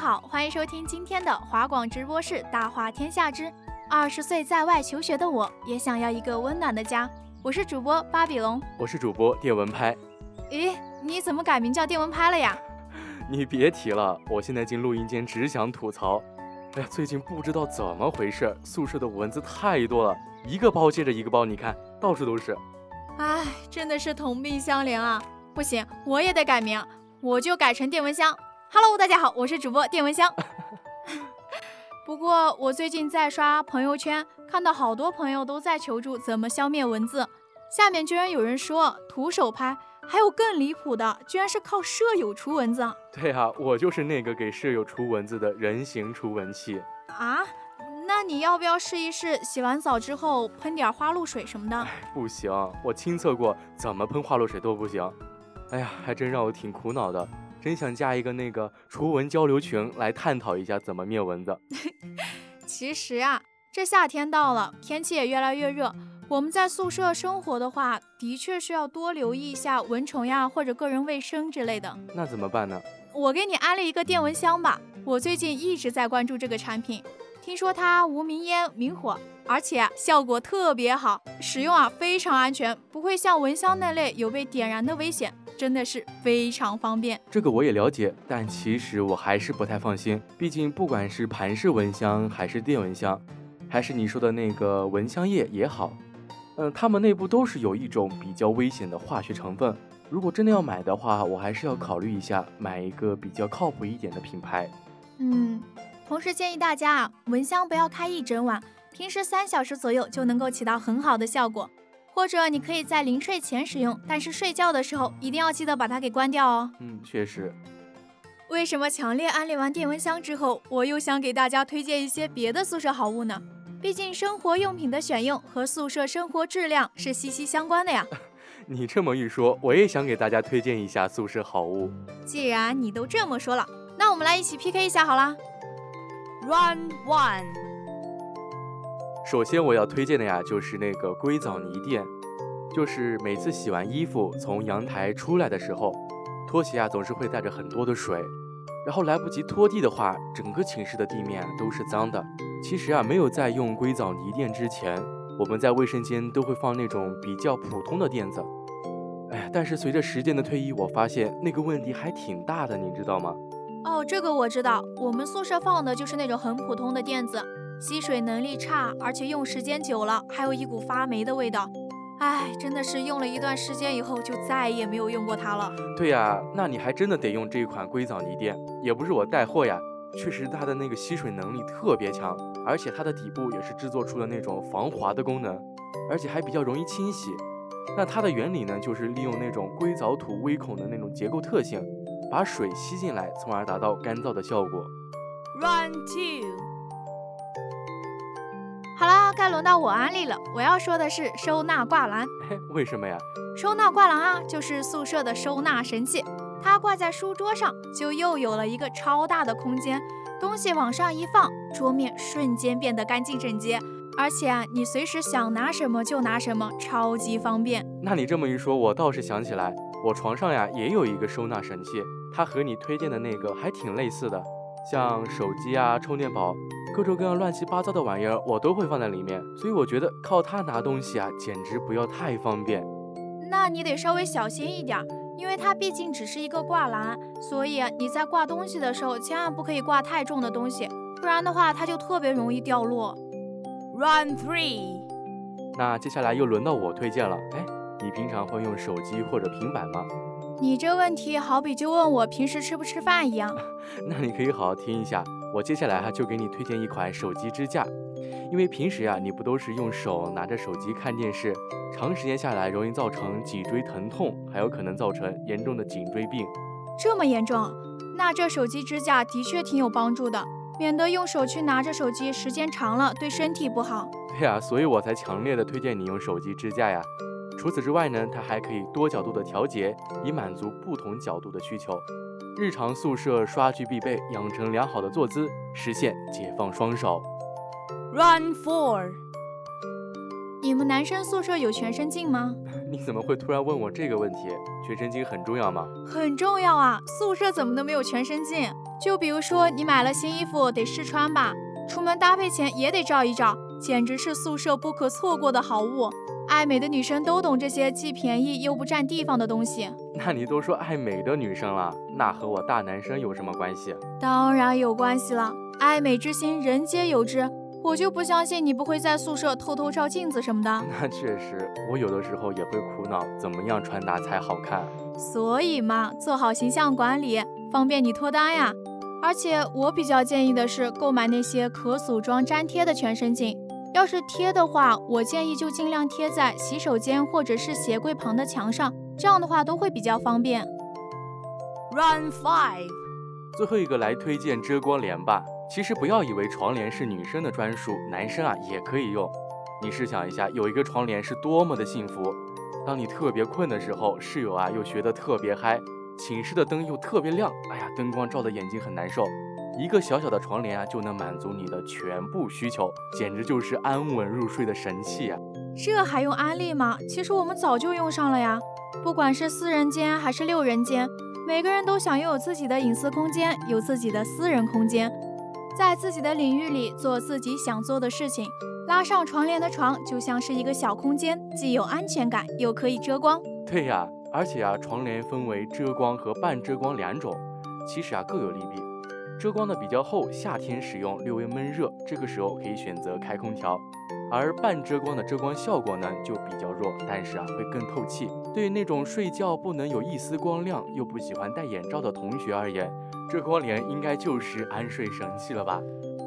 好，欢迎收听今天的华广直播室《大话天下之二十岁在外求学的我也想要一个温暖的家》。我是主播巴比龙，我是主播电蚊拍。咦，你怎么改名叫电蚊拍了呀？你别提了，我现在进录音间只想吐槽。哎呀，最近不知道怎么回事，宿舍的蚊子太多了，一个包接着一个包，你看到处都是。哎，真的是同病相怜啊！不行，我也得改名，我就改成电蚊香。Hello，大家好，我是主播电蚊香。不过我最近在刷朋友圈，看到好多朋友都在求助怎么消灭蚊子，下面居然有人说徒手拍。还有更离谱的，居然是靠舍友除蚊子。对呀，我就是那个给舍友除蚊子的人形除蚊器啊。那你要不要试一试？洗完澡之后喷点花露水什么的？不行，我亲测过，怎么喷花露水都不行。哎呀，还真让我挺苦恼的，真想加一个那个除蚊交流群来探讨一下怎么灭蚊子。其实啊，这夏天到了，天气也越来越热。我们在宿舍生活的话，的确是要多留意一下蚊虫呀，或者个人卫生之类的。那怎么办呢？我给你安利一个电蚊香吧。我最近一直在关注这个产品，听说它无明烟、明火，而且效果特别好，使用啊非常安全，不会像蚊香那类有被点燃的危险，真的是非常方便。这个我也了解，但其实我还是不太放心，毕竟不管是盘式蚊香，还是电蚊香，还是你说的那个蚊香液也好。嗯，它们内部都是有一种比较危险的化学成分。如果真的要买的话，我还是要考虑一下，买一个比较靠谱一点的品牌。嗯，同时建议大家啊，蚊香不要开一整晚，平时三小时左右就能够起到很好的效果。或者你可以在临睡前使用，但是睡觉的时候一定要记得把它给关掉哦。嗯，确实。为什么强烈安利完电蚊香之后，我又想给大家推荐一些别的宿舍好物呢？毕竟生活用品的选用和宿舍生活质量是息息相关的呀。你这么一说，我也想给大家推荐一下宿舍好物。既然你都这么说了，那我们来一起 PK 一下好了。Run One。首先我要推荐的呀，就是那个硅藻泥垫，就是每次洗完衣服从阳台出来的时候，拖鞋啊总是会带着很多的水。然后来不及拖地的话，整个寝室的地面都是脏的。其实啊，没有在用硅藻泥垫之前，我们在卫生间都会放那种比较普通的垫子。哎，但是随着时间的推移，我发现那个问题还挺大的，你知道吗？哦，这个我知道，我们宿舍放的就是那种很普通的垫子，吸水能力差，而且用时间久了还有一股发霉的味道。唉，真的是用了一段时间以后，就再也没有用过它了。对呀，那你还真的得用这款硅藻泥垫，也不是我带货呀，确实它的那个吸水能力特别强，而且它的底部也是制作出了那种防滑的功能，而且还比较容易清洗。那它的原理呢，就是利用那种硅藻土微孔的那种结构特性，把水吸进来，从而达到干燥的效果。Run two。该轮到我安利了。我要说的是收纳挂篮。为什么呀？收纳挂篮啊，就是宿舍的收纳神器。它挂在书桌上，就又有了一个超大的空间，东西往上一放，桌面瞬间变得干净整洁。而且啊，你随时想拿什么就拿什么，超级方便。那你这么一说，我倒是想起来，我床上呀也有一个收纳神器，它和你推荐的那个还挺类似的，像手机啊、充电宝，各种各样乱七八糟的玩意儿，我都会放在里面。所以我觉得靠它拿东西啊，简直不要太方便。那你得稍微小心一点，因为它毕竟只是一个挂篮，所以你在挂东西的时候，千万不可以挂太重的东西，不然的话它就特别容易掉落。Run three。那接下来又轮到我推荐了，哎，你平常会用手机或者平板吗？你这问题好比就问我平时吃不吃饭一样。那你可以好好听一下，我接下来哈就给你推荐一款手机支架，因为平时呀你不都是用手拿着手机看电视，长时间下来容易造成脊椎疼痛，还有可能造成严重的颈椎病。这么严重？那这手机支架的确挺有帮助的，免得用手去拿着手机时间长了对身体不好。对呀，所以我才强烈的推荐你用手机支架呀。除此之外呢，它还可以多角度的调节，以满足不同角度的需求。日常宿舍刷剧必备，养成良好的坐姿，实现解放双手。Run four。你们男生宿舍有全身镜吗？你怎么会突然问我这个问题？全身镜很重要吗？很重要啊！宿舍怎么能没有全身镜？就比如说你买了新衣服得试穿吧，出门搭配前也得照一照，简直是宿舍不可错过的好物。爱美的女生都懂这些既便宜又不占地方的东西。那你都说爱美的女生了，那和我大男生有什么关系？当然有关系了，爱美之心人皆有之。我就不相信你不会在宿舍偷偷照镜子什么的。那确实，我有的时候也会苦恼，怎么样穿搭才好看。所以嘛，做好形象管理，方便你脱单呀。而且我比较建议的是购买那些可组装粘贴的全身镜。要是贴的话，我建议就尽量贴在洗手间或者是鞋柜旁的墙上，这样的话都会比较方便。Run five。最后一个来推荐遮光帘吧。其实不要以为床帘是女生的专属，男生啊也可以用。你试想一下，有一个床帘是多么的幸福。当你特别困的时候，室友啊又学得特别嗨，寝室的灯又特别亮，哎呀，灯光照的眼睛很难受。一个小小的床帘啊，就能满足你的全部需求，简直就是安稳入睡的神器啊！这还用安利吗？其实我们早就用上了呀。不管是四人间还是六人间，每个人都想拥有自己的隐私空间，有自己的私人空间，在自己的领域里做自己想做的事情。拉上床帘的床就像是一个小空间，既有安全感，又可以遮光。对呀，而且啊，床帘分为遮光和半遮光两种，其实啊各有利弊。遮光的比较厚，夏天使用略微闷热，这个时候可以选择开空调；而半遮光的遮光效果呢就比较弱，但是啊会更透气。对于那种睡觉不能有一丝光亮又不喜欢戴眼罩的同学而言，遮光帘应该就是安睡神器了吧？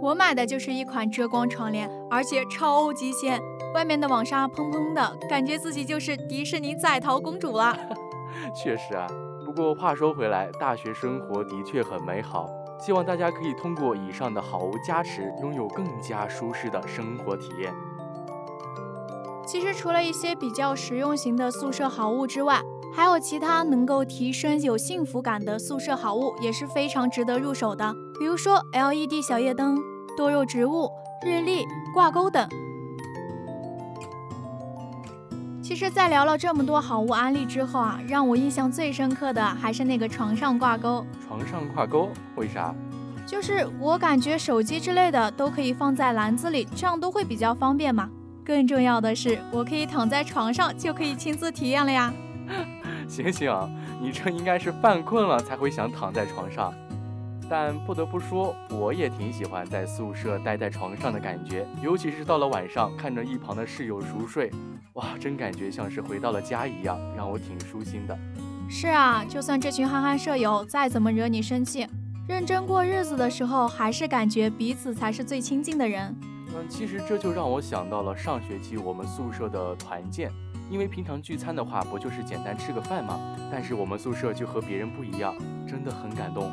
我买的就是一款遮光床帘，而且超级仙，外面的网纱蓬蓬的，感觉自己就是迪士尼在逃公主了。确实啊，不过话说回来，大学生活的确很美好。希望大家可以通过以上的好物加持，拥有更加舒适的生活体验。其实除了一些比较实用型的宿舍好物之外，还有其他能够提升有幸福感的宿舍好物，也是非常值得入手的。比如说 LED 小夜灯、多肉植物、日历、挂钩等。其实，在聊了这么多好物安利之后啊，让我印象最深刻的还是那个床上挂钩。床上挂钩？为啥？就是我感觉手机之类的都可以放在篮子里，这样都会比较方便嘛。更重要的是，我可以躺在床上就可以亲自体验了呀。醒醒，你这应该是犯困了才会想躺在床上。但不得不说，我也挺喜欢在宿舍待在床上的感觉，尤其是到了晚上，看着一旁的室友熟睡，哇，真感觉像是回到了家一样，让我挺舒心的。是啊，就算这群憨憨舍友再怎么惹你生气，认真过日子的时候，还是感觉彼此才是最亲近的人。嗯，其实这就让我想到了上学期我们宿舍的团建，因为平常聚餐的话，不就是简单吃个饭吗？但是我们宿舍就和别人不一样，真的很感动。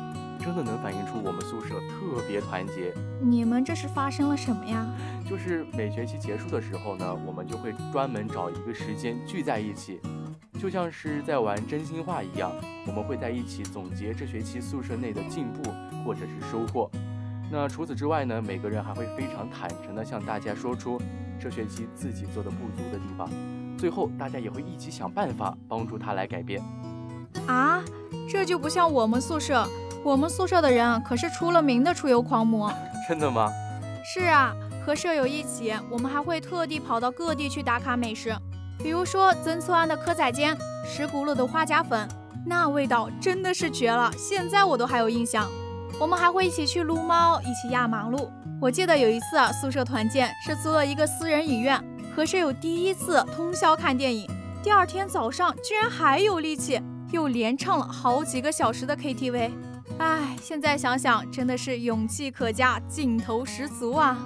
真的能反映出我们宿舍特别团结。你们这是发生了什么呀？就是每学期结束的时候呢，我们就会专门找一个时间聚在一起，就像是在玩真心话一样。我们会在一起总结这学期宿舍内的进步或者是收获。那除此之外呢，每个人还会非常坦诚地向大家说出这学期自己做的不足的地方。最后大家也会一起想办法帮助他来改变。啊，这就不像我们宿舍，我们宿舍的人可是出了名的出游狂魔。真的吗？是啊，和舍友一起，我们还会特地跑到各地去打卡美食，比如说曾厝垵的蚵仔煎，石鼓路的花甲粉，那味道真的是绝了，现在我都还有印象。我们还会一起去撸猫，一起压马路。我记得有一次啊，宿舍团建是租了一个私人影院，和舍友第一次通宵看电影，第二天早上居然还有力气，又连唱了好几个小时的 KTV。唉，现在想想真的是勇气可嘉，劲头十足啊！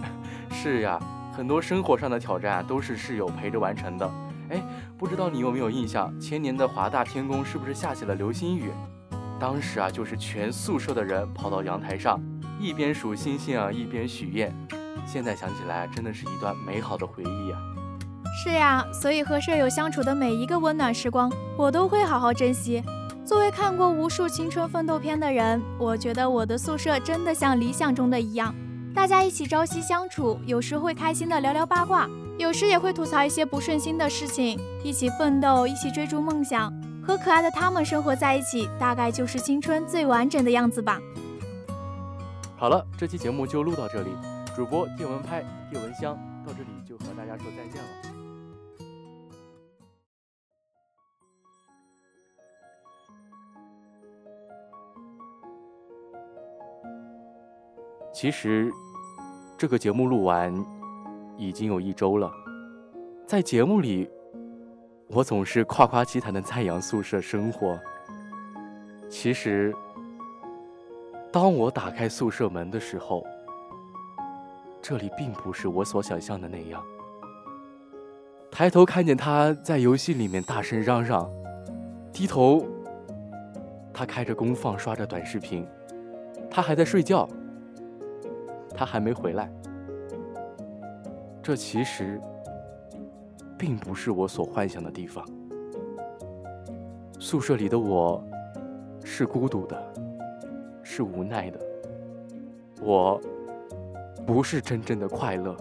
是呀，很多生活上的挑战都是室友陪着完成的。哎，不知道你有没有印象，前年的华大天宫是不是下起了流星雨？当时啊，就是全宿舍的人跑到阳台上，一边数星星啊，一边许愿。现在想起来，真的是一段美好的回忆啊。是呀，所以和舍友相处的每一个温暖时光，我都会好好珍惜。作为看过无数青春奋斗片的人，我觉得我的宿舍真的像理想中的一样，大家一起朝夕相处，有时会开心的聊聊八卦，有时也会吐槽一些不顺心的事情，一起奋斗，一起追逐梦想，和可爱的他们生活在一起，大概就是青春最完整的样子吧。好了，这期节目就录到这里，主播电蚊拍、电蚊香到这里就和大家说再见了。其实，这个节目录完已经有一周了。在节目里，我总是夸夸其谈的赞扬宿舍生活。其实，当我打开宿舍门的时候，这里并不是我所想象的那样。抬头看见他在游戏里面大声嚷嚷，低头，他开着功放刷着短视频，他还在睡觉。他还没回来，这其实并不是我所幻想的地方。宿舍里的我是孤独的，是无奈的，我不是真正的快乐。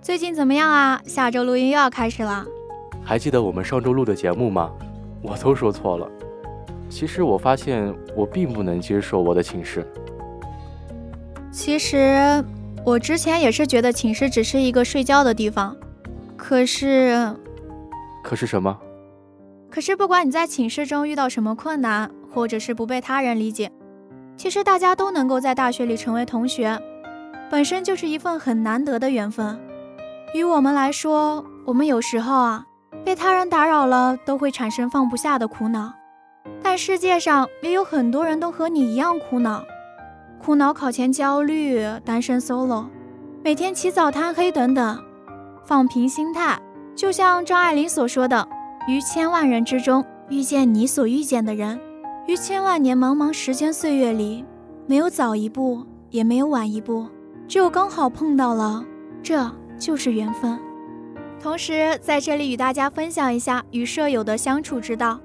最近怎么样啊？下周录音又要开始了。还记得我们上周录的节目吗？我都说错了。其实我发现我并不能接受我的寝室。其实我之前也是觉得寝室只是一个睡觉的地方，可是，可是什么？可是不管你在寝室中遇到什么困难，或者是不被他人理解，其实大家都能够在大学里成为同学，本身就是一份很难得的缘分。于我们来说，我们有时候啊，被他人打扰了，都会产生放不下的苦恼。但世界上也有很多人都和你一样苦恼。苦恼考前焦虑、单身 solo、每天起早贪黑等等，放平心态，就像张爱玲所说的：“于千万人之中遇见你所遇见的人，于千万年茫茫时间岁月里，没有早一步，也没有晚一步，只有刚好碰到了，这就是缘分。”同时，在这里与大家分享一下与舍友的相处之道：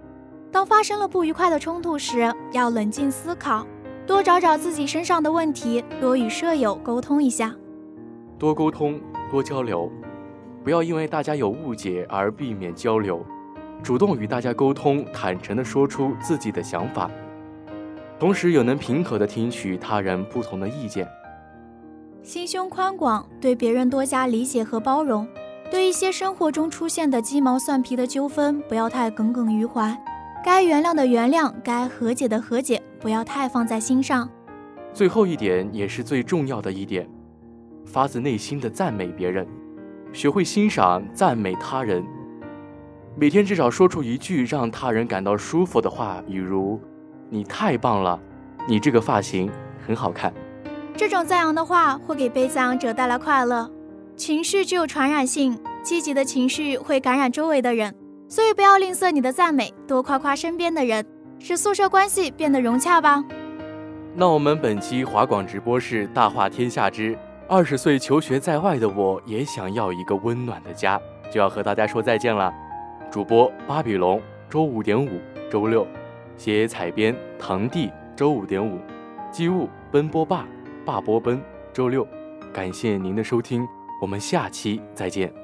当发生了不愉快的冲突时，要冷静思考。多找找自己身上的问题，多与舍友沟通一下，多沟通，多交流，不要因为大家有误解而避免交流，主动与大家沟通，坦诚地说出自己的想法，同时也能平和地听取他人不同的意见。心胸宽广，对别人多加理解和包容，对一些生活中出现的鸡毛蒜皮的纠纷，不要太耿耿于怀。该原谅的原谅，该和解的和解，不要太放在心上。最后一点也是最重要的一点，发自内心的赞美别人，学会欣赏、赞美他人。每天至少说出一句让他人感到舒服的话，比如“你太棒了”，“你这个发型很好看”。这种赞扬的话会给被赞扬者带来快乐。情绪具有传染性，积极的情绪会感染周围的人。所以不要吝啬你的赞美，多夸夸身边的人，使宿舍关系变得融洽吧。那我们本期华广直播室大话天下之二十岁求学在外的我也想要一个温暖的家，就要和大家说再见了。主播巴比龙，周五点五，周六；写采编堂弟，周五点五；机务奔波霸，霸波奔，周六。感谢您的收听，我们下期再见。